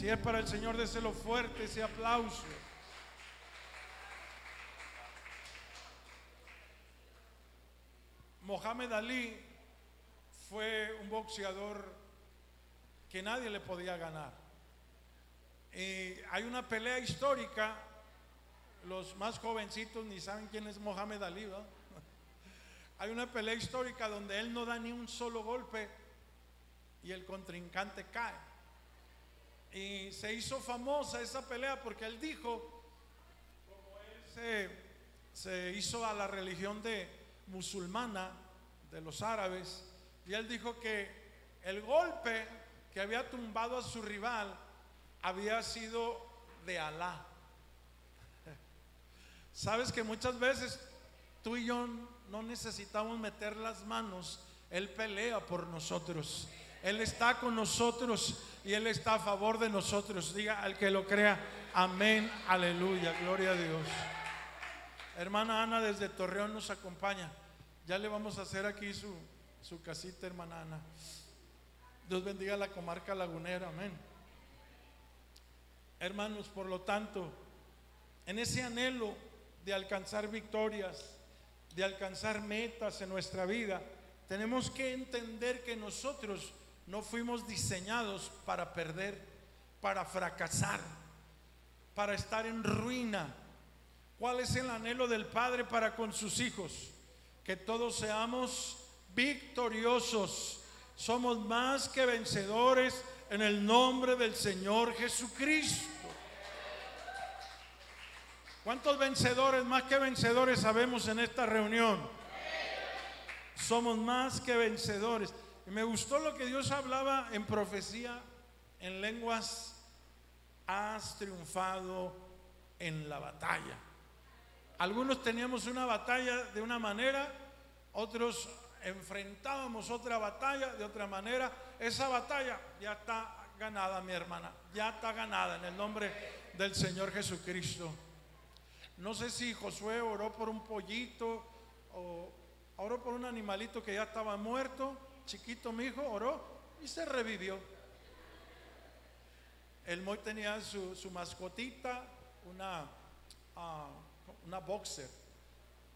Si es para el Señor, déselo fuerte ese aplauso. Mohamed Ali fue un boxeador que nadie le podía ganar. Y hay una pelea histórica, los más jovencitos ni saben quién es Mohamed Ali, ¿verdad? Hay una pelea histórica donde él no da ni un solo golpe y el contrincante cae. Y se hizo famosa esa pelea porque él dijo, como él se, se hizo a la religión de musulmana de los árabes, y él dijo que el golpe que había tumbado a su rival había sido de Alá. Sabes que muchas veces tú y yo no necesitamos meter las manos, Él pelea por nosotros. Él está con nosotros y Él está a favor de nosotros. Diga al que lo crea, amén, aleluya, gloria a Dios. Hermana Ana desde Torreón nos acompaña. Ya le vamos a hacer aquí su, su casita, hermana Ana. Dios bendiga la comarca lagunera, amén. Hermanos, por lo tanto, en ese anhelo de alcanzar victorias, de alcanzar metas en nuestra vida, tenemos que entender que nosotros no fuimos diseñados para perder, para fracasar, para estar en ruina. ¿Cuál es el anhelo del Padre para con sus hijos? Que todos seamos victoriosos. Somos más que vencedores en el nombre del Señor Jesucristo. ¿Cuántos vencedores, más que vencedores, sabemos en esta reunión? Somos más que vencedores. Me gustó lo que Dios hablaba en profecía, en lenguas. Has triunfado en la batalla. Algunos teníamos una batalla de una manera, otros enfrentábamos otra batalla de otra manera. Esa batalla ya está ganada, mi hermana. Ya está ganada en el nombre del Señor Jesucristo. No sé si Josué oró por un pollito o oró por un animalito que ya estaba muerto, chiquito mi hijo, oró y se revivió. El Moy tenía su, mascotita, una, ah, una boxer,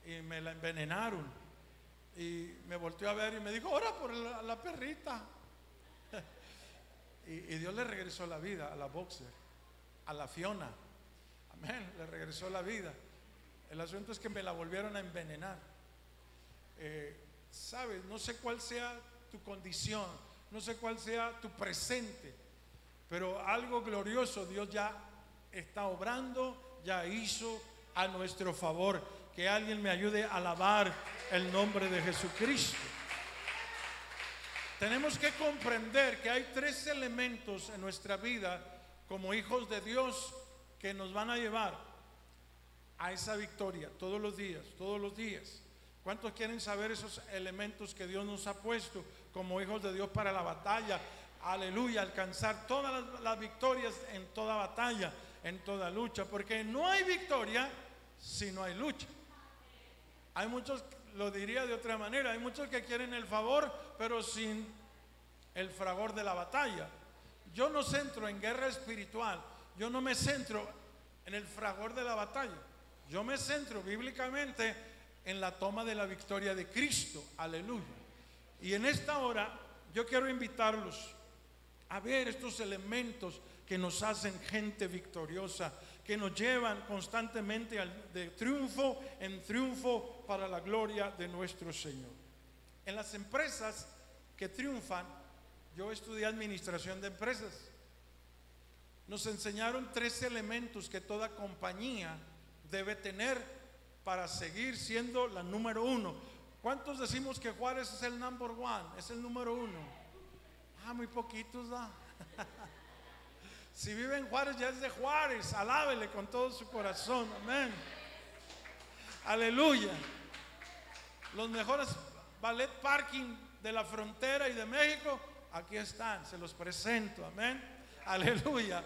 y me la envenenaron. Y me volteó a ver y me dijo, ora por la, perrita. y, y Dios le regresó la vida a la boxer, a la Fiona. Amén, le regresó la vida. El asunto es que me la volvieron a envenenar. Eh, Sabes, no sé cuál sea tu condición, no sé cuál sea tu presente, pero algo glorioso Dios ya está obrando, ya hizo a nuestro favor. Que alguien me ayude a alabar el nombre de Jesucristo. Tenemos que comprender que hay tres elementos en nuestra vida como hijos de Dios que nos van a llevar a esa victoria todos los días, todos los días. ¿Cuántos quieren saber esos elementos que Dios nos ha puesto como hijos de Dios para la batalla? Aleluya, alcanzar todas las, victorias en toda batalla, en toda lucha, porque no hay victoria si no hay lucha. Hay muchos, lo diría de otra manera, hay muchos que quieren el favor, pero sin el fragor de la batalla. Yo no centro en guerra espiritual, yo no me centro en el fragor de la batalla. Yo me centro bíblicamente en la toma de la victoria de Cristo. Aleluya. Y en esta hora yo quiero invitarlos a ver estos elementos que nos hacen gente victoriosa, que nos llevan constantemente de triunfo en triunfo para la gloria de nuestro Señor. En las empresas que triunfan, yo estudié administración de empresas nos enseñaron tres elementos que toda compañía debe tener para seguir siendo la número uno. ¿Cuántos decimos que Juárez es el number one? Es el número uno. Ah, muy poquitos, ¿da? si vive en Juárez, ya es de Juárez. Alábele con todo su corazón. Amén. Aleluya. Los mejores ballet parking de la frontera y de México, aquí están, se los presento. Amén. Aleluya.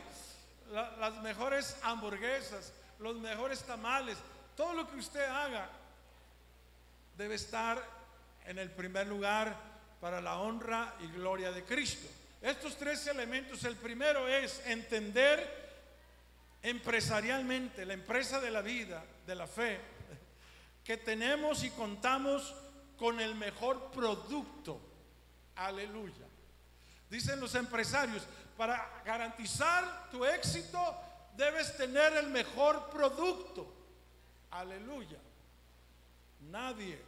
las mejores hamburguesas, los mejores tamales, todo lo que usted haga debe estar en el primer lugar para la honra y gloria de Cristo. Estos tres elementos, el primero es entender empresarialmente, la empresa de la vida, de la fe, que tenemos y contamos con el mejor producto. Aleluya. Dicen los empresarios, para garantizar tu éxito debes tener el mejor producto. Aleluya. Nadie,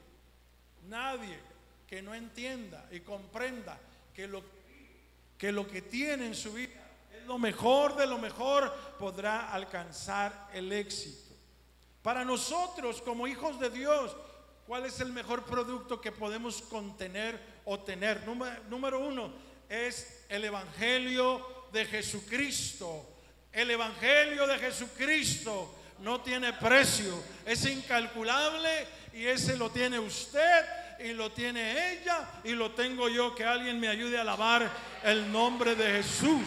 nadie que no entienda y comprenda que lo, que lo que tiene en su vida es lo mejor de lo mejor, podrá alcanzar el éxito. Para nosotros como hijos de Dios, ¿cuál es el mejor producto que podemos contener o tener? Número, número uno es el Evangelio de Jesucristo. El Evangelio de Jesucristo no tiene precio, es incalculable y ese lo tiene usted y lo tiene ella y lo tengo yo. Que alguien me ayude a alabar el nombre de Jesús.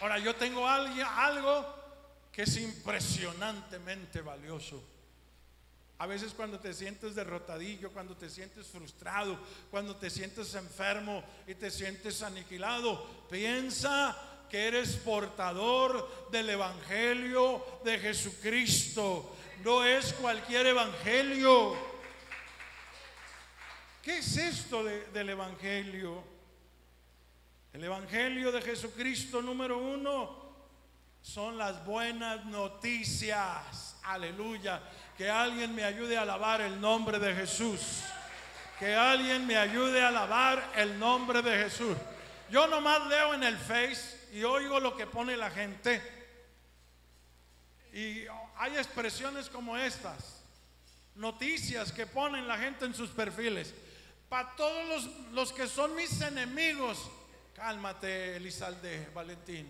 Ahora yo tengo algo que es impresionantemente valioso. A veces cuando te sientes derrotadillo, cuando te sientes frustrado, cuando te sientes enfermo y te sientes aniquilado, piensa que eres portador del Evangelio de Jesucristo. No es cualquier Evangelio. ¿Qué es esto del Evangelio? El Evangelio de Jesucristo número uno son las buenas noticias. Aleluya. Que alguien me ayude a alabar el nombre de Jesús. Que alguien me ayude a alabar el nombre de Jesús. Yo nomás leo en el Face y oigo lo que pone la gente. Y hay expresiones como estas. Noticias que ponen la gente en sus perfiles. Para todos los, los que son mis enemigos. Cálmate, Elizalde, Valentín.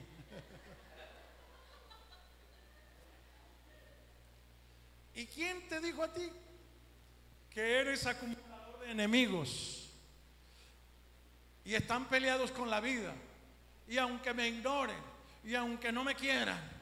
¿Y quién te dijo a ti que eres acumulador de enemigos? Y están peleados con la vida. Y aunque me ignoren, y aunque no me quieran,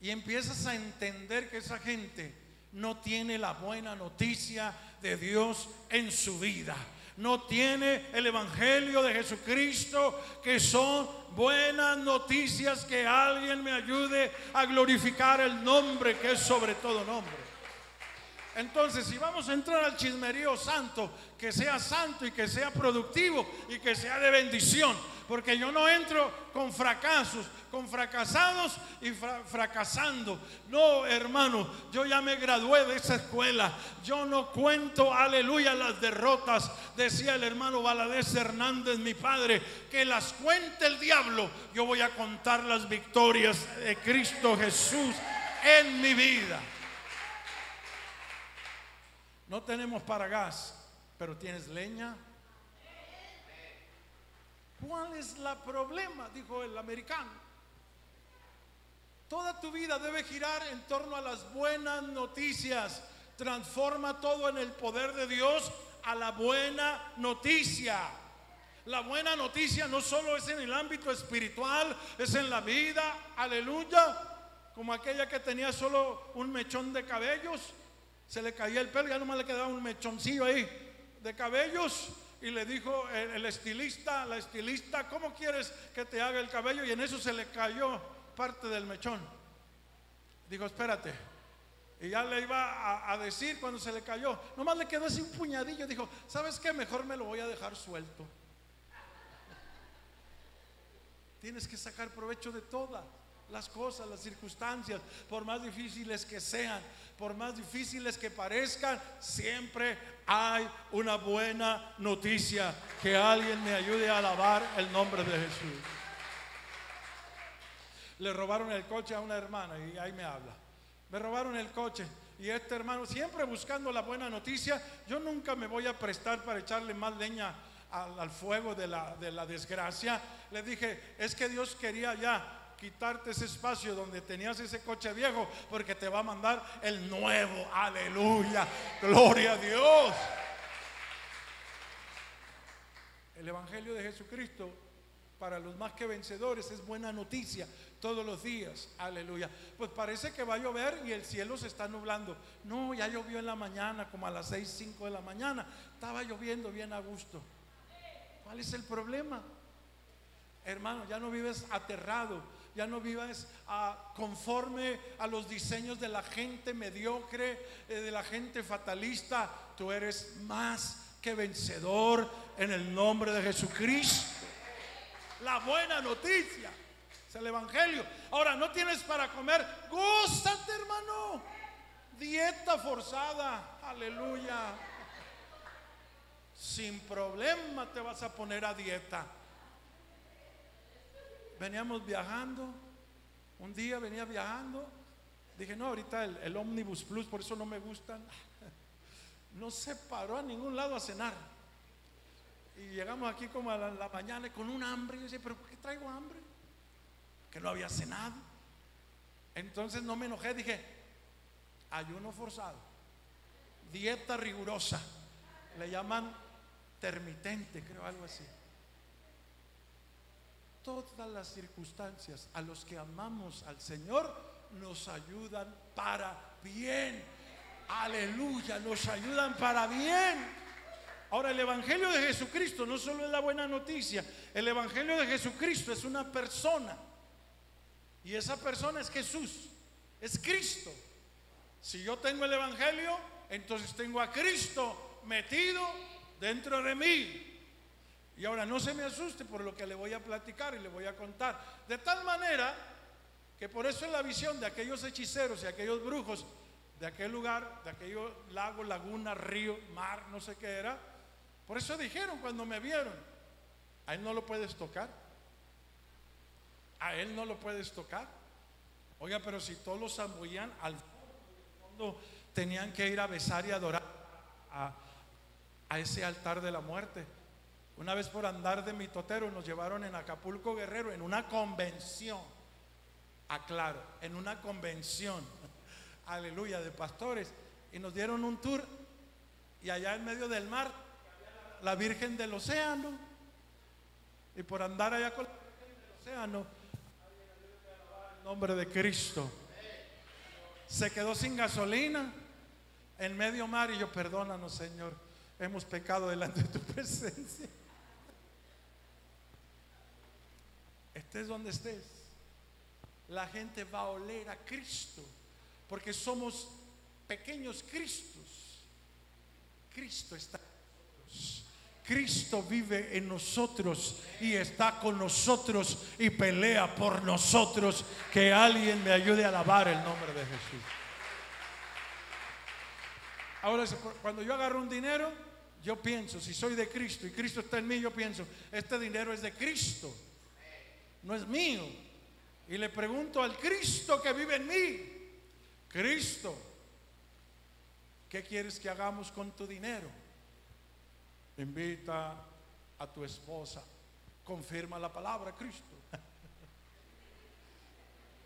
y empiezas a entender que esa gente no tiene la buena noticia de Dios en su vida. No tiene el Evangelio de Jesucristo, que son buenas noticias que alguien me ayude a glorificar el nombre que es sobre todo nombre. Entonces, si vamos a entrar al chismerío santo, que sea santo y que sea productivo y que sea de bendición, porque yo no entro con fracasos, con fracasados y fracasando. No, hermano, yo ya me gradué de esa escuela. Yo no cuento, aleluya, las derrotas. Decía el hermano Valadez Hernández, mi padre, que las cuente el diablo. Yo voy a contar las victorias de Cristo Jesús en mi vida. No tenemos para gas, pero tienes leña. ¿Cuál es la problema? Dijo el americano. Toda tu vida debe girar en torno a las buenas noticias. Transforma todo en el poder de Dios a la buena noticia. La buena noticia no solo es en el ámbito espiritual, es en la vida, aleluya, como aquella que tenía solo un mechón de cabellos se le caía el pelo, ya nomás le quedaba un mechoncillo ahí de cabellos. Y le dijo el, estilista, la estilista, ¿cómo quieres que te haga el cabello? Y en eso se le cayó parte del mechón. Dijo, espérate. Y ya le iba a, decir cuando se le cayó. Nomás le quedó así un puñadillo. Dijo, ¿sabes qué? Mejor me lo voy a dejar suelto. Tienes que sacar provecho de todas las cosas, las circunstancias, por más difíciles que sean, por más difíciles que parezcan, siempre hay una buena noticia. Que alguien me ayude a alabar el nombre de Jesús. Le robaron el coche a una hermana y ahí me habla. Me robaron el coche y este hermano, siempre buscando la buena noticia, yo nunca me voy a prestar para echarle más leña al, fuego de la, de la desgracia. Le dije, es que Dios quería ya quitarte ese espacio donde tenías ese coche viejo, porque te va a mandar el nuevo. Aleluya. Gloria a Dios. El Evangelio de Jesucristo para los más que vencedores es buena noticia todos los días. Aleluya. Pues parece que va a llover y el cielo se está nublando. No, ya llovió en la mañana, como a las 6, 5 de la mañana. Estaba lloviendo bien a gusto. ¿Cuál es el problema? Hermano, ya no vives aterrado, ya no vives ah, conforme a los diseños de la gente mediocre, eh, de la gente fatalista. Tú eres más que vencedor en el nombre de Jesucristo. La buena noticia es el Evangelio. Ahora, no tienes para comer, gózate hermano. Dieta forzada, aleluya. Sin problema te vas a poner a dieta veníamos viajando, un día venía viajando, dije, no, ahorita el, el Omnibus Plus, por eso no me gustan. No se paró a ningún lado a cenar. Y llegamos aquí como a la, mañana con un hambre. Y yo decía, pero ¿por qué traigo hambre? Que no había cenado. Entonces no me enojé, dije, ayuno forzado, dieta rigurosa. Le llaman termitente, creo, algo así todas las circunstancias a los que amamos al Señor nos ayudan para bien. Aleluya, nos ayudan para bien. Ahora, el Evangelio de Jesucristo no solo es la buena noticia, el Evangelio de Jesucristo es una persona. Y esa persona es Jesús, es Cristo. Si yo tengo el Evangelio, entonces tengo a Cristo metido dentro de mí. Y ahora no se me asuste por lo que le voy a platicar y le voy a contar. De tal manera que por eso es la visión de aquellos hechiceros y aquellos brujos de aquel lugar, de aquellos lago, laguna, río, mar, no sé qué era. Por eso dijeron cuando me vieron, a él no lo puedes tocar. A él no lo puedes tocar. Oiga, pero si todos los zambullían al fondo, tenían que ir a besar y adorar a, a ese altar de la muerte. Una vez por andar de mitotero nos llevaron en Acapulco Guerrero en una convención. Aclaro, en una convención. Aleluya, de pastores. Y nos dieron un tour. Y allá en medio del mar, la Virgen del Océano. Y por andar allá con la Virgen del Océano, en nombre de Cristo. Se quedó sin gasolina en medio mar y yo, perdónanos, Señor, hemos pecado delante de tu presencia. Estés donde estés, la gente va a oler a Cristo, porque somos pequeños Cristos. Cristo está en nosotros. Cristo vive en nosotros y está con nosotros y pelea por nosotros. Que alguien me ayude a alabar el nombre de Jesús. Ahora, cuando yo agarro un dinero, yo pienso, si soy de Cristo y Cristo está en mí, yo pienso, este dinero es de Cristo no es mío. Y le pregunto al Cristo que vive en mí, Cristo, ¿qué quieres que hagamos con tu dinero? Invita a tu esposa, confirma la palabra Cristo.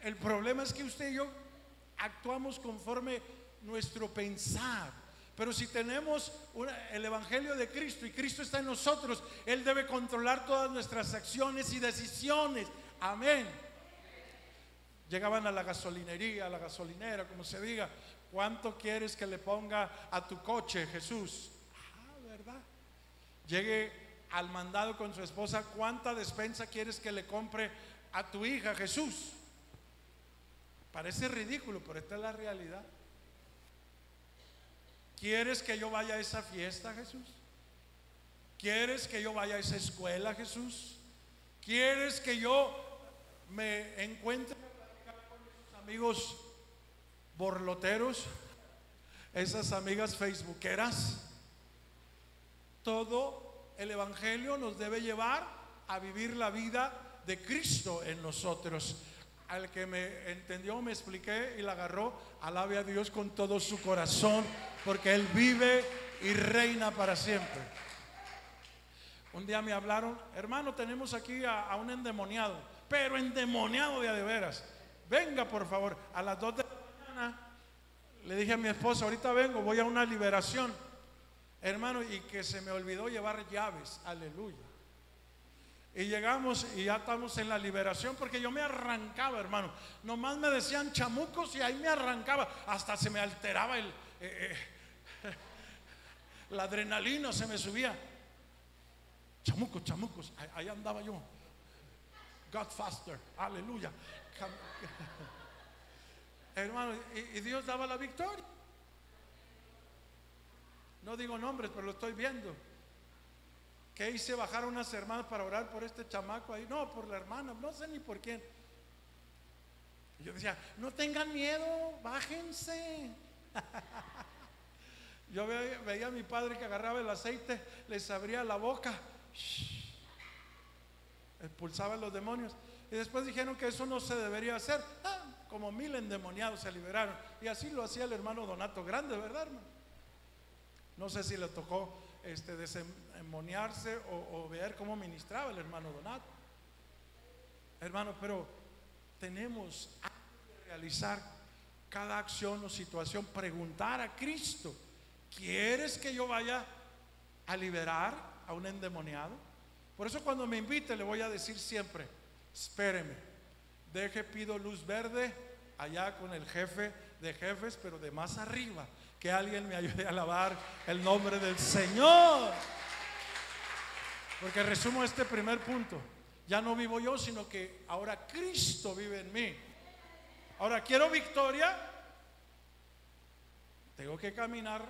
El problema es que usted y yo actuamos conforme nuestro pensar. Pero si tenemos el Evangelio de Cristo y Cristo está en nosotros, Él debe controlar todas nuestras acciones y decisiones. Amén. Llegaban a la gasolinería, a la gasolinera, como se diga, ¿cuánto quieres que le ponga a tu coche, Jesús? Ah, ¿verdad? Llegue al mandado con su esposa, ¿cuánta despensa quieres que le compre a tu hija, Jesús? Parece ridículo, pero esta es la realidad. ¿Quieres que yo vaya a esa fiesta, Jesús? ¿Quieres que yo vaya a esa escuela, Jesús? ¿Quieres que yo me encuentre con mis amigos borloteros? Esas amigas facebookeras. Todo el Evangelio nos debe llevar a vivir la vida de Cristo en nosotros. Al que me entendió, me expliqué y la agarró, alabe a Dios con todo su corazón porque Él vive y reina para siempre. Un día me hablaron, hermano, tenemos aquí a, un endemoniado, pero endemoniado de veras. Venga, por favor, a las 2 de la mañana. Le dije a mi esposa, ahorita vengo, voy a una liberación. Hermano, y que se me olvidó llevar llaves. Aleluya. Y llegamos y ya estamos en la liberación porque yo me arrancaba, hermano. Nomás me decían chamucos y ahí me arrancaba. Hasta se me alteraba el, eh, eh, la adrenalina se me subía. chamucos, chamucos, ahí, andaba yo. God faster, aleluya. Hermano, y Dios daba la victoria. No digo nombres, pero lo estoy viendo. Que hice bajar unas hermanas para orar por este chamaco ahí. No, por la hermana, no sé ni por quién. yo decía, no tengan miedo, bájense. yo veía, a mi padre que agarraba el aceite, les abría la boca, expulsaba a los demonios. Y después dijeron que eso no se debería hacer. Ah, como mil endemoniados se liberaron. Y así lo hacía el hermano Donato Grande, ¿verdad, hermano? No sé si le tocó este, desemboniarse o, ver cómo ministraba el hermano Donato. Hermano, pero tenemos que realizar cada acción o situación, preguntar a Cristo, ¿quieres que yo vaya a liberar a un endemoniado? Por eso cuando me invite le voy a decir siempre, espéreme, deje, pido luz verde allá con el jefe de jefes, pero de más arriba, que alguien me ayude a alabar el nombre del Señor. Porque resumo este primer punto. Ya no vivo yo, sino que ahora Cristo vive en mí. Ahora quiero victoria. Tengo que caminar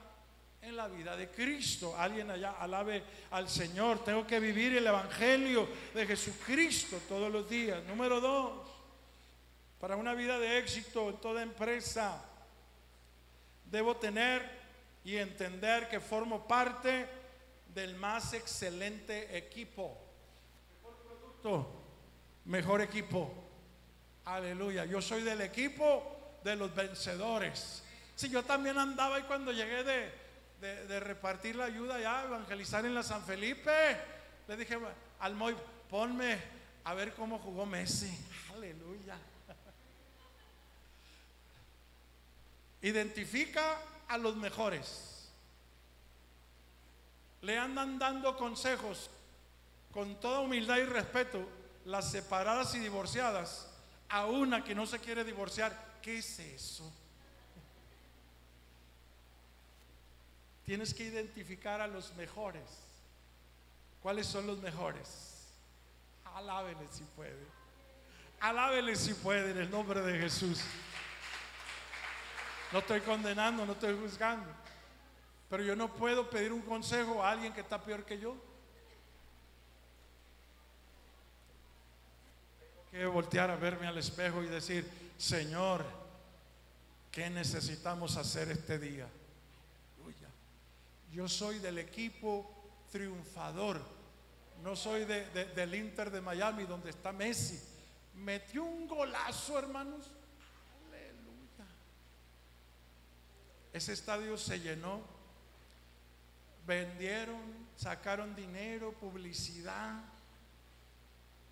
en la vida de Cristo. Alguien allá alabe al Señor. Tengo que vivir el Evangelio de Jesucristo todos los días. Número dos, para una vida de éxito en toda empresa debo tener y entender que formo parte del más excelente equipo. Mejor producto, mejor equipo. Aleluya. Yo soy del equipo de los vencedores. Si yo también andaba y cuando llegué de, repartir la ayuda ya, evangelizar en la San Felipe, le dije al Moy, ponme a ver cómo jugó Messi. Aleluya. Identifica a los mejores. Le andan dando consejos con toda humildad y respeto las separadas y divorciadas a una que no se quiere divorciar. ¿Qué es eso? Tienes que identificar a los mejores. ¿Cuáles son los mejores? Alábele si puede. Alábele si puede en el nombre de Jesús. No estoy condenando, no estoy juzgando. Pero yo no puedo pedir un consejo a alguien que está peor que yo. Que voltear a verme al espejo y decir, Señor, ¿qué necesitamos hacer este día? Yo soy del equipo triunfador. No soy del Inter de Miami donde está Messi. Metió un golazo, hermanos. Ese estadio se llenó. Vendieron, sacaron dinero, publicidad.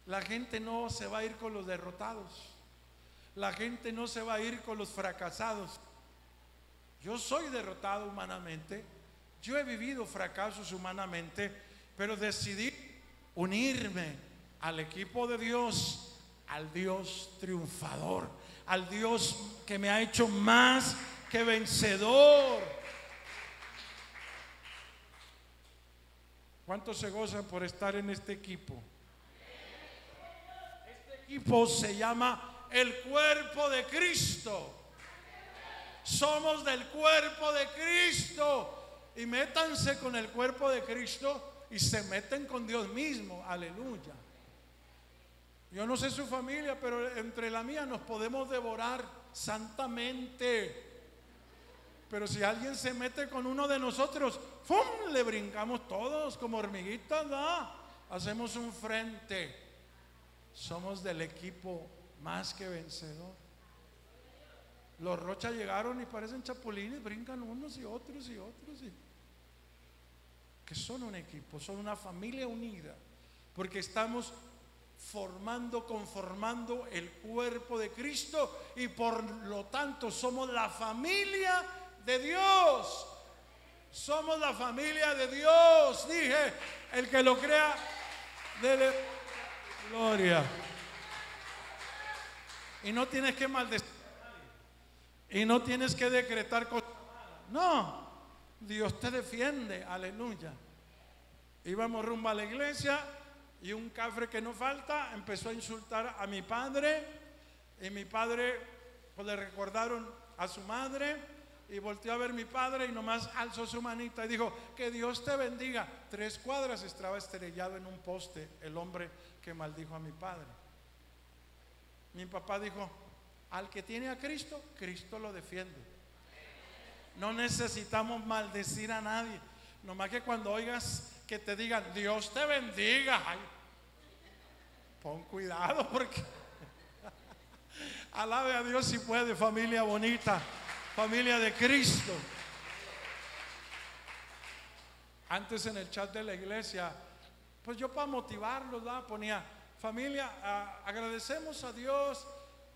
La gente no se va a ir con los derrotados. La gente no se va a ir con los fracasados. Yo soy derrotado humanamente. Yo he vivido fracasos humanamente, pero decidí unirme al equipo de Dios, al Dios triunfador, al Dios que me ha hecho más que vencedor. ¿Cuántos se gozan por estar en este equipo? Este equipo se llama el cuerpo de Cristo. Somos del cuerpo de Cristo. Y métanse con el cuerpo de Cristo y se meten con Dios mismo. Aleluya. Yo no sé su familia, pero entre la mía nos podemos devorar santamente. Pero si alguien se mete con uno de nosotros, ¡fum! Le brincamos todos como hormiguitas, ¿no? Hacemos un frente. Somos del equipo más que vencedor. Los Rocha llegaron y parecen chapulines, brincan unos y otros y otros. Y... Que son un equipo, son una familia unida. Porque estamos formando, conformando el cuerpo de Cristo y por lo tanto somos la familia de Dios. Somos la familia de Dios. Dije, el que lo crea, dele gloria. Y no tienes que maldecir. Y no tienes que decretar cosas. No, Dios te defiende. Aleluya. Íbamos rumbo a la iglesia y un cafre que no falta empezó a insultar a mi padre y mi padre pues le recordaron a su madre y volteó a ver mi padre y nomás alzó su manita y dijo, que Dios te bendiga. Tres cuadras estaba estrellado en un poste el hombre que maldijo a mi padre. Mi papá dijo, al que tiene a Cristo, Cristo lo defiende. No necesitamos maldecir a nadie. Nomás que cuando oigas que te digan, Dios te bendiga, pon cuidado porque alabe a Dios si puede, familia bonita, familia de Cristo. Antes en el chat de la iglesia, pues yo para motivarlos, ponía, familia, agradecemos a Dios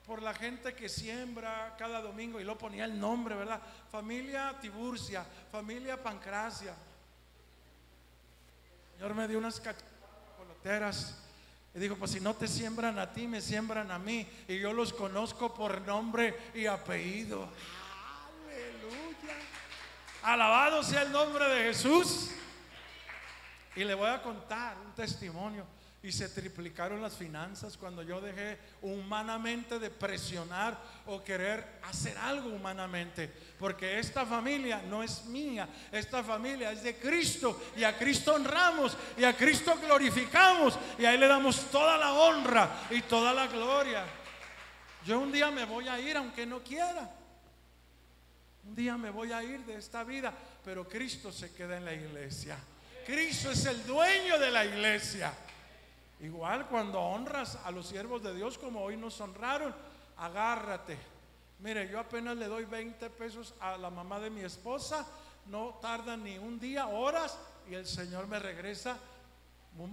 por la gente que siembra cada domingo y lo ponía el nombre, ¿verdad? Familia Tiburcia, familia Pancracia. Señor me dio unas coloteras y dijo, pues si no te siembran a ti, me siembran a mí. Y yo los conozco por nombre y apellido. Alabado sea el nombre de Jesús. Y le voy a contar un testimonio y se triplicaron las finanzas cuando yo dejé humanamente de presionar o querer hacer algo humanamente. Porque esta familia no es mía, esta familia es de Cristo y a Cristo honramos y a Cristo glorificamos y a Él le damos toda la honra y toda la gloria. Yo un día me voy a ir aunque no quiera. Un día me voy a ir de esta vida, pero Cristo se queda en la iglesia. Cristo es el dueño de la iglesia. Igual cuando honras a los siervos de Dios como hoy nos honraron, agárrate. Mire, yo apenas le doy 20 pesos a la mamá de mi esposa, no tarda ni un día, horas, y el Señor me regresa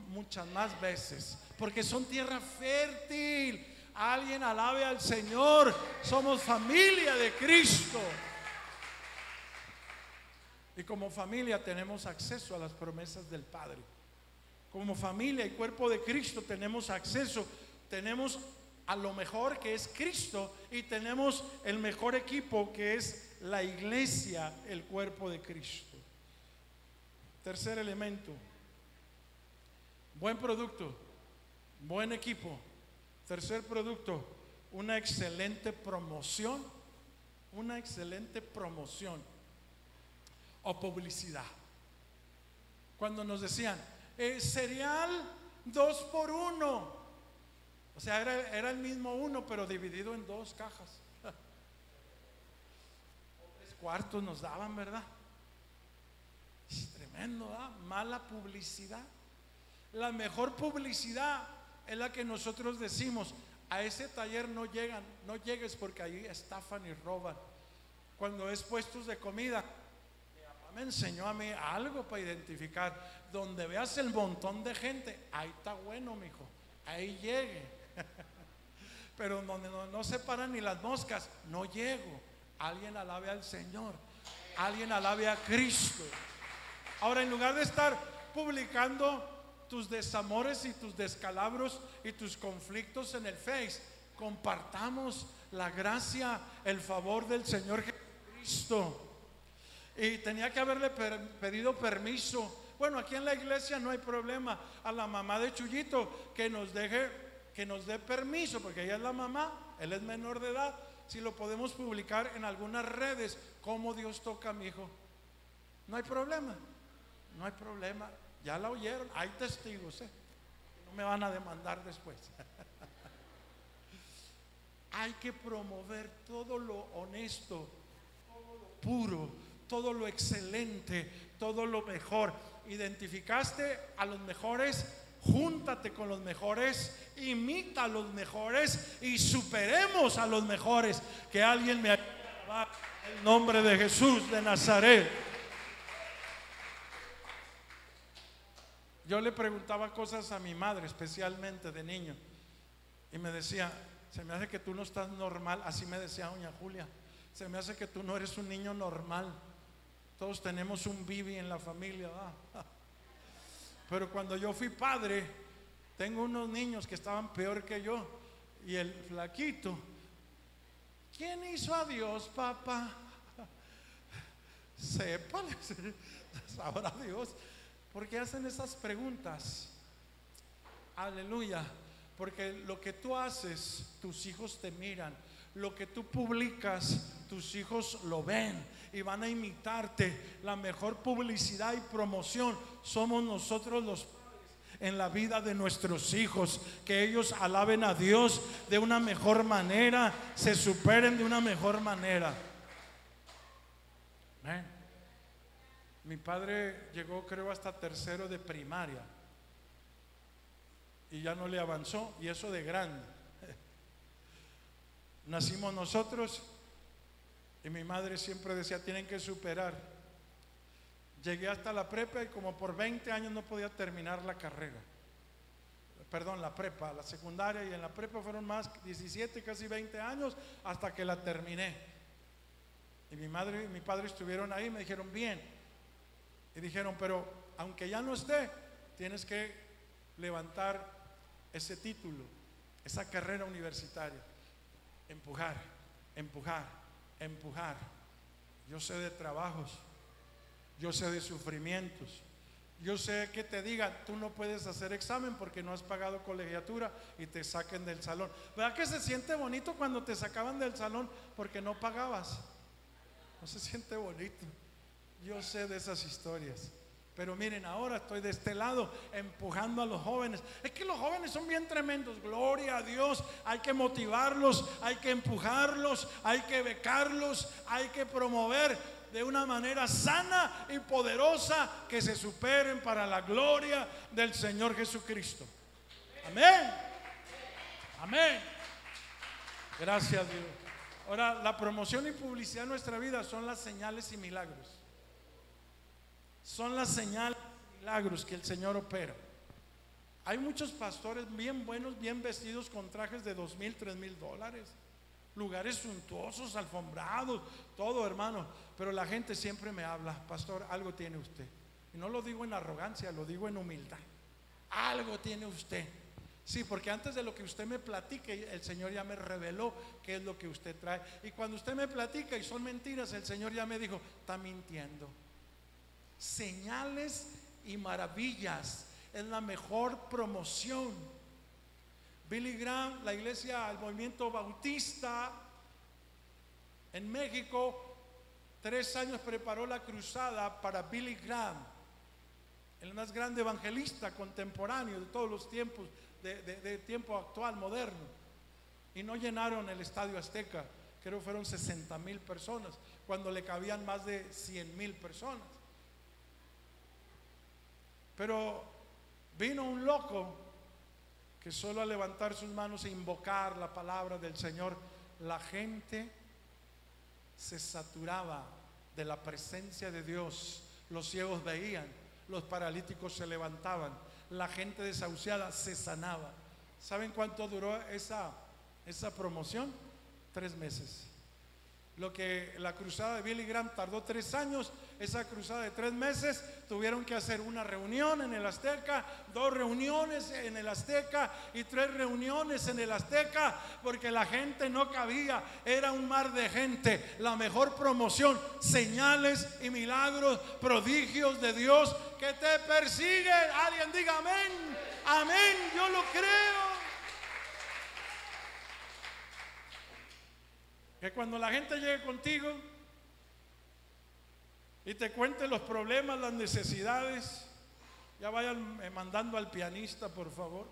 muchas más veces, porque son tierra fértil. Alguien alabe al Señor, somos familia de Cristo. Y como familia tenemos acceso a las promesas del Padre como familia y cuerpo de Cristo tenemos acceso, tenemos a lo mejor que es Cristo y tenemos el mejor equipo que es la iglesia, el cuerpo de Cristo. Tercer elemento, buen producto, buen equipo. Tercer producto, una excelente promoción, una excelente promoción o publicidad. Cuando nos decían, el cereal dos por uno. O sea, era, el mismo uno, pero dividido en dos cajas. Tres cuartos nos daban, ¿verdad? Es tremendo, ¿verdad? Mala publicidad. La mejor publicidad es la que nosotros decimos, a ese taller no llegan, no llegues porque ahí estafan y roban. Cuando es puestos de comida, me enseñó a mí algo para identificar. Donde veas el montón de gente, ahí está bueno, mijo. Ahí llegue. Pero donde no, se paran ni las moscas, no llego. Alguien alabe al Señor. Alguien alabe a Cristo. Ahora, en lugar de estar publicando tus desamores y tus descalabros y tus conflictos en el Face, compartamos la gracia, el favor del Señor Jesucristo. Y tenía que haberle pedido permiso. Bueno, aquí en la iglesia no hay problema. A la mamá de Chuyito que nos deje, que nos dé permiso, porque ella es la mamá, él es menor de edad. Si lo podemos publicar en algunas redes, cómo Dios toca a mi hijo. No hay problema. No hay problema. Ya la oyeron. Hay testigos, ¿eh? No me van a demandar después. hay que promover todo lo honesto, todo lo puro, todo lo excelente, todo lo mejor. Identificaste a los mejores, júntate con los mejores, imita a los mejores y superemos a los mejores. Que alguien me ayude a el nombre de Jesús de Nazaret. Yo le preguntaba cosas a mi madre, especialmente de niño, y me decía, se me hace que tú no estás normal, así me decía doña Julia, se me hace que tú no eres un niño normal. Todos tenemos un bibi en la familia. Pero cuando yo fui padre, tengo unos niños que estaban peor que yo. Y el flaquito, ¿quién hizo a Dios, papá? Sepa, sabrá Dios. porque hacen esas preguntas. Aleluya. Porque lo que tú haces, tus hijos te miran. Lo que tú publicas, tus hijos lo ven y van a imitarte. La mejor publicidad y promoción somos nosotros los en la vida de nuestros hijos, que ellos alaben a Dios de una mejor manera, se superen de una mejor manera. Mi padre llegó creo hasta tercero de primaria y ya no le avanzó y eso de grande. Nacimos nosotros y mi madre siempre decía, tienen que superar. Llegué hasta la prepa y como por 20 años no podía terminar la carrera. Perdón, la prepa, la secundaria y en la prepa fueron más 17, casi 20 años hasta que la terminé. Y mi madre y mi padre estuvieron ahí y me dijeron, bien. Y dijeron, pero aunque ya no esté, tienes que levantar ese título, esa carrera universitaria. Empujar, empujar, empujar. Yo sé de trabajos, yo sé de sufrimientos. Yo sé que te digan, tú no puedes hacer examen porque no has pagado colegiatura y te saquen del salón. ¿Verdad que se siente bonito cuando te sacaban del salón porque no pagabas? No se siente bonito. Yo sé de esas historias. Pero miren, ahora estoy de este lado empujando a los jóvenes. Es que los jóvenes son bien tremendos. Gloria a Dios. Hay que motivarlos, hay que empujarlos, hay que becarlos, hay que promover de una manera sana y poderosa que se superen para la gloria del Señor Jesucristo. Amén. Amén. Gracias a Dios. Ahora, la promoción y publicidad de nuestra vida son las señales y milagros son las señales milagros que el Señor opera. Hay muchos pastores bien buenos, bien vestidos con trajes de dos mil, tres mil dólares, lugares suntuosos, alfombrados, todo hermano. Pero la gente siempre me habla, pastor, algo tiene usted. Y no lo digo en arrogancia, lo digo en humildad. Algo tiene usted. Sí, porque antes de lo que usted me platique, el Señor ya me reveló qué es lo que usted trae. Y cuando usted me platica y son mentiras, el Señor ya me dijo, está mintiendo señales y maravillas. Es la mejor promoción. Billy Graham, la iglesia, el movimiento bautista en México, tres años preparó la cruzada para Billy Graham, el más grande evangelista contemporáneo de todos los tiempos, de, tiempo actual, moderno. Y no llenaron el estadio Azteca, creo que fueron 60 mil personas, cuando le cabían más de 100 mil personas. Pero vino un loco que solo al levantar sus manos e invocar la palabra del Señor, la gente se saturaba de la presencia de Dios. Los ciegos veían, los paralíticos se levantaban, la gente desahuciada se sanaba. ¿Saben cuánto duró esa, esa promoción? Tres meses. Lo que la cruzada de Billy Graham tardó tres años, esa cruzada de tres meses tuvieron que hacer una reunión en el Azteca, dos reuniones en el Azteca y tres reuniones en el Azteca, porque la gente no cabía, era un mar de gente. La mejor promoción, señales y milagros, prodigios de Dios que te persiguen. Alguien diga amén, amén, yo lo creo. Que cuando la gente llegue contigo y te cuente los problemas, las necesidades, ya vayan eh, mandando al pianista, por favor.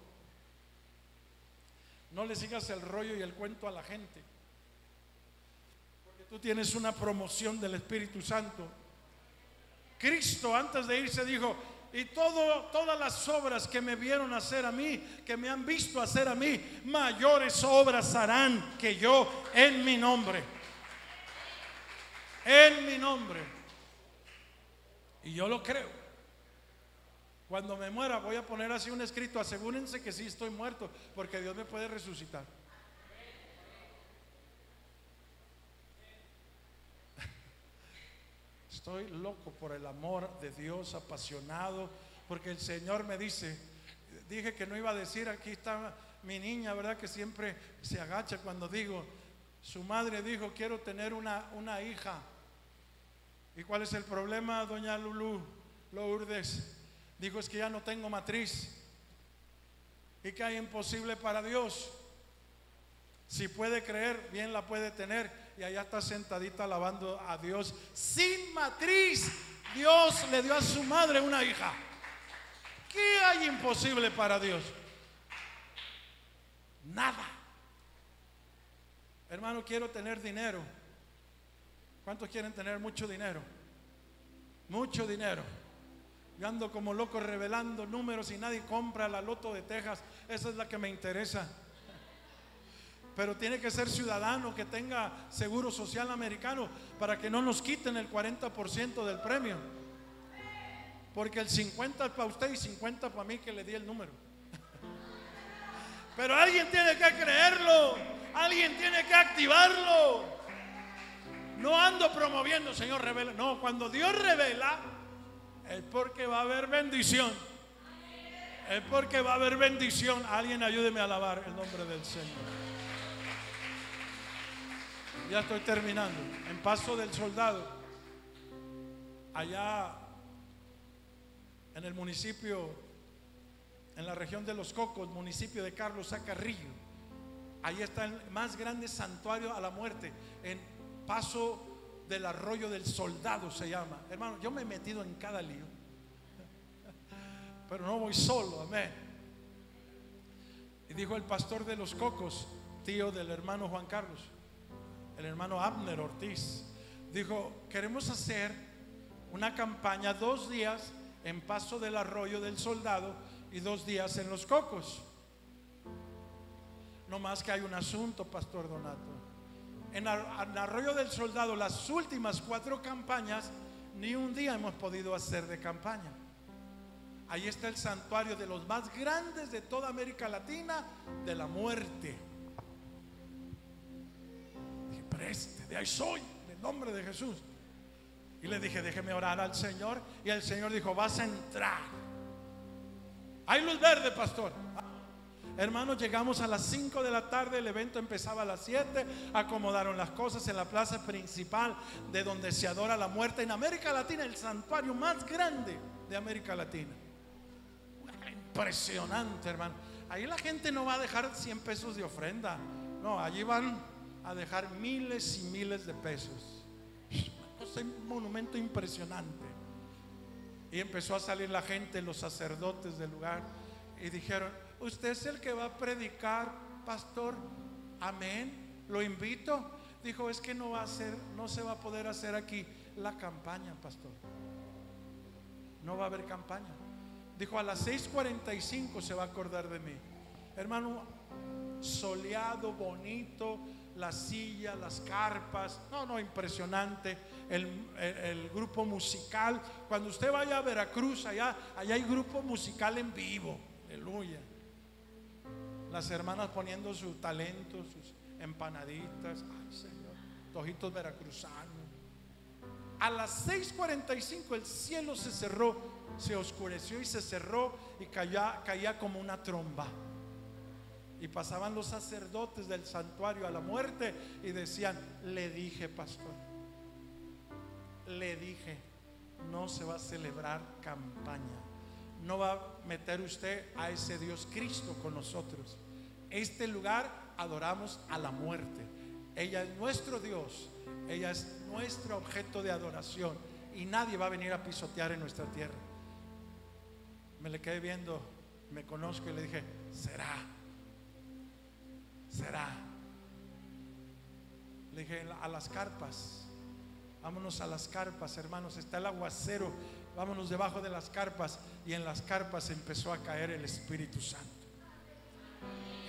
No le sigas el rollo y el cuento a la gente. Porque tú tienes una promoción del Espíritu Santo. Cristo antes de irse dijo, y todas las obras que me vieron hacer a mí, que me han visto hacer a mí, mayores obras harán que yo en mi nombre. En mi nombre. Y yo lo creo. Cuando me muera voy a poner así un escrito, asegúrense que sí estoy muerto, porque Dios me puede resucitar. Estoy loco por el amor de Dios, apasionado, porque el Señor me dice, dije que no iba a decir, aquí está mi niña, ¿verdad? Que siempre se agacha cuando digo, su madre dijo, quiero tener una, una hija. ¿Y cuál es el problema, doña Lulú Lourdes? Dijo, es que ya no tengo matriz. ¿Y que hay imposible para Dios? Si puede creer, bien la puede tener. Y allá está sentadita alabando a Dios. Sin matriz, Dios le dio a su madre una hija. ¿Qué hay imposible para Dios? Nada. Hermano, quiero tener dinero. ¿Cuántos quieren tener mucho dinero? Mucho dinero. Yo ando como loco revelando números y nadie compra la loto de Texas. Esa es la que me interesa. Pero tiene que ser ciudadano que tenga seguro social americano para que no nos quiten el 40% del premio. Porque el 50 es para usted y 50 para mí que le di el número. Pero alguien tiene que creerlo. Alguien tiene que activarlo. No ando promoviendo, Señor, revela. No, cuando Dios revela, es porque va a haber bendición. Es porque va a haber bendición. Alguien ayúdeme a alabar el nombre del Señor. Ya estoy terminando. En Paso del Soldado, allá en el municipio, en la región de Los Cocos, municipio de Carlos Zacarrillo. Ahí está el más grande santuario a la muerte, en Paso del Arroyo del Soldado se llama. Hermano, yo me he metido en cada lío, pero no voy solo, amén. Y dijo el pastor de Los Cocos, tío del hermano Juan Carlos, el hermano Abner Ortiz, dijo, queremos hacer una campaña dos días en Paso del Arroyo del Soldado y dos días en Los Cocos. No más que hay un asunto, Pastor Donato. En, Arroyo del Soldado, las últimas cuatro campañas, ni un día hemos podido hacer de campaña. Ahí está el santuario de los más grandes de toda América Latina, de la muerte. Preste, de ahí soy, en el nombre de Jesús. Y le dije, déjeme orar al Señor. Y el Señor dijo, vas a entrar. Hay luz verde, pastor. Hermanos, llegamos a las 5 de la tarde, el evento empezaba a las 7, acomodaron las cosas en la plaza principal de donde se adora la muerte en América Latina, el santuario más grande de América Latina. Impresionante, hermano. Ahí la gente no va a dejar 100 pesos de ofrenda, no, allí van a dejar miles y miles de pesos un monumento impresionante. Y empezó a salir la gente, los sacerdotes del lugar, y dijeron, usted es el que va a predicar, pastor, amén, lo invito. Dijo, es que no va a ser, no se va a poder hacer aquí la campaña, pastor. No va a haber campaña. Dijo, a las 6:45 se va a acordar de mí. Hermano, soleado, bonito, la silla, las carpas. No, no, impresionante. El, grupo musical. Cuando usted vaya a Veracruz, allá, allá hay grupo musical en vivo. Aleluya. Las hermanas poniendo su talento, sus empanaditas. Ay, Señor. Tojitos veracruzanos. A las 6:45 el cielo se cerró, se oscureció y se cerró y caía, caía como una tromba. Y pasaban los sacerdotes del santuario a la muerte y decían, le dije, pastor, le dije, no se va a celebrar campaña. No va a meter usted a ese Dios Cristo con nosotros. Este lugar adoramos a la muerte. Ella es nuestro Dios. Ella es nuestro objeto de adoración. Y nadie va a venir a pisotear en nuestra tierra. Me le quedé viendo, me conozco y le dije, será será. Le dije, a las carpas. Vámonos a las carpas, hermanos. Está el aguacero. Vámonos debajo de las carpas. Y en las carpas empezó a caer el Espíritu Santo.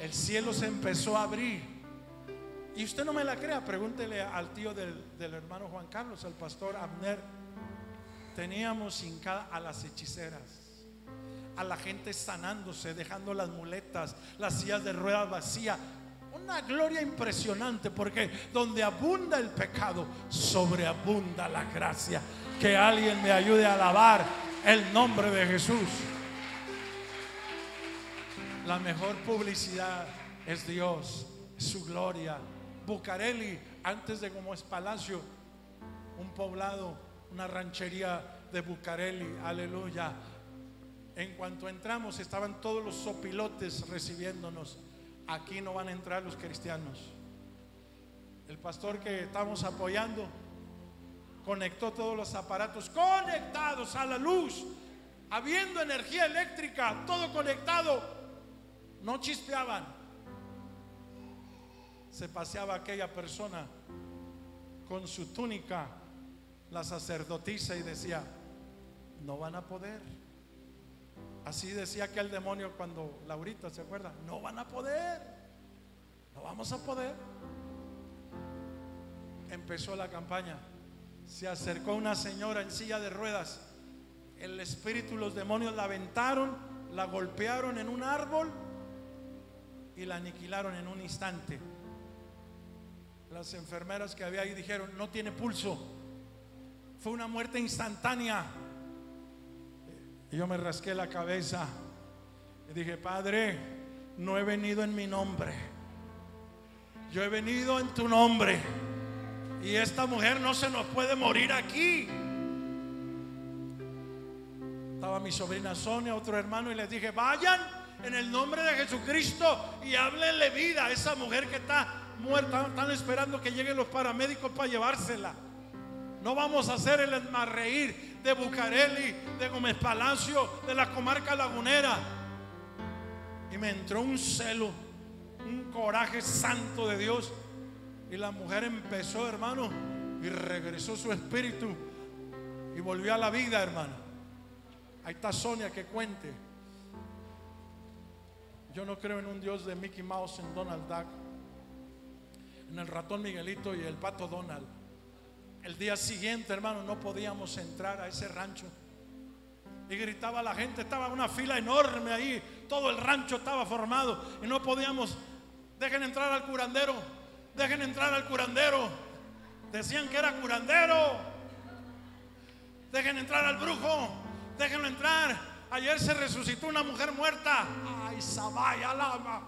El cielo se empezó a abrir. Y usted no me la crea, pregúntele al tío del, hermano Juan Carlos, al pastor Abner. Teníamos hincada a las hechiceras, a la gente sanándose, dejando las muletas, las sillas de ruedas vacías una gloria impresionante porque donde abunda el pecado, sobreabunda la gracia. Que alguien me ayude a alabar el nombre de Jesús. La mejor publicidad es Dios, su gloria. Bucareli, antes de como es palacio, un poblado, una ranchería de Bucareli, aleluya. En cuanto entramos estaban todos los sopilotes recibiéndonos. Aquí no van a entrar los cristianos. El pastor que estamos apoyando conectó todos los aparatos conectados a la luz, habiendo energía eléctrica, todo conectado. No chispeaban. Se paseaba aquella persona con su túnica, la sacerdotisa, y decía, no van a poder. Así decía aquel demonio cuando Laurita se acuerda, no van a poder, no vamos a poder. Empezó la campaña, se acercó una señora en silla de ruedas, el espíritu, los demonios la aventaron, la golpearon en un árbol y la aniquilaron en un instante. Las enfermeras que había ahí dijeron, no tiene pulso, fue una muerte instantánea. Y yo me rasqué la cabeza y dije, Padre, no he venido en mi nombre. Yo he venido en tu nombre. Y esta mujer no se nos puede morir aquí. Estaba mi sobrina Sonia, otro hermano, y les dije, vayan en el nombre de Jesucristo y háblenle vida a esa mujer que está muerta. Están esperando que lleguen los paramédicos para llevársela. No vamos a hacer el reír de Bucareli, de Gómez Palacio, de la comarca lagunera. Y me entró un celo, un coraje santo de Dios. Y la mujer empezó, hermano, y regresó su espíritu y volvió a la vida, hermano. Ahí está Sonia que cuente. Yo no creo en un Dios de Mickey Mouse, en Donald Duck, en el ratón Miguelito y el pato Donald. El día siguiente, hermano, no podíamos entrar a ese rancho. Y gritaba la gente, estaba una fila enorme ahí, todo el rancho estaba formado y no podíamos, dejen entrar al curandero, dejen entrar al curandero. Decían que era curandero. Dejen entrar al brujo, déjenlo entrar. Ayer se resucitó una mujer muerta. Ay, Sabay, alama.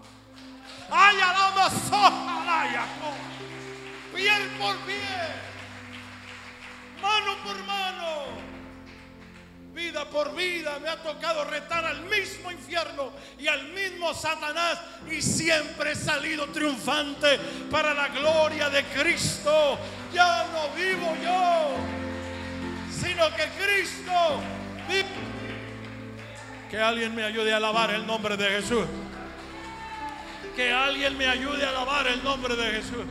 Ay, alama, soja, Piel por piel mano por mano, vida por vida, me ha tocado retar al mismo infierno y al mismo Satanás y siempre he salido triunfante para la gloria de Cristo. Ya no vivo yo, sino que Cristo vive. Que alguien me ayude a alabar el nombre de Jesús. Que alguien me ayude a alabar el nombre de Jesús.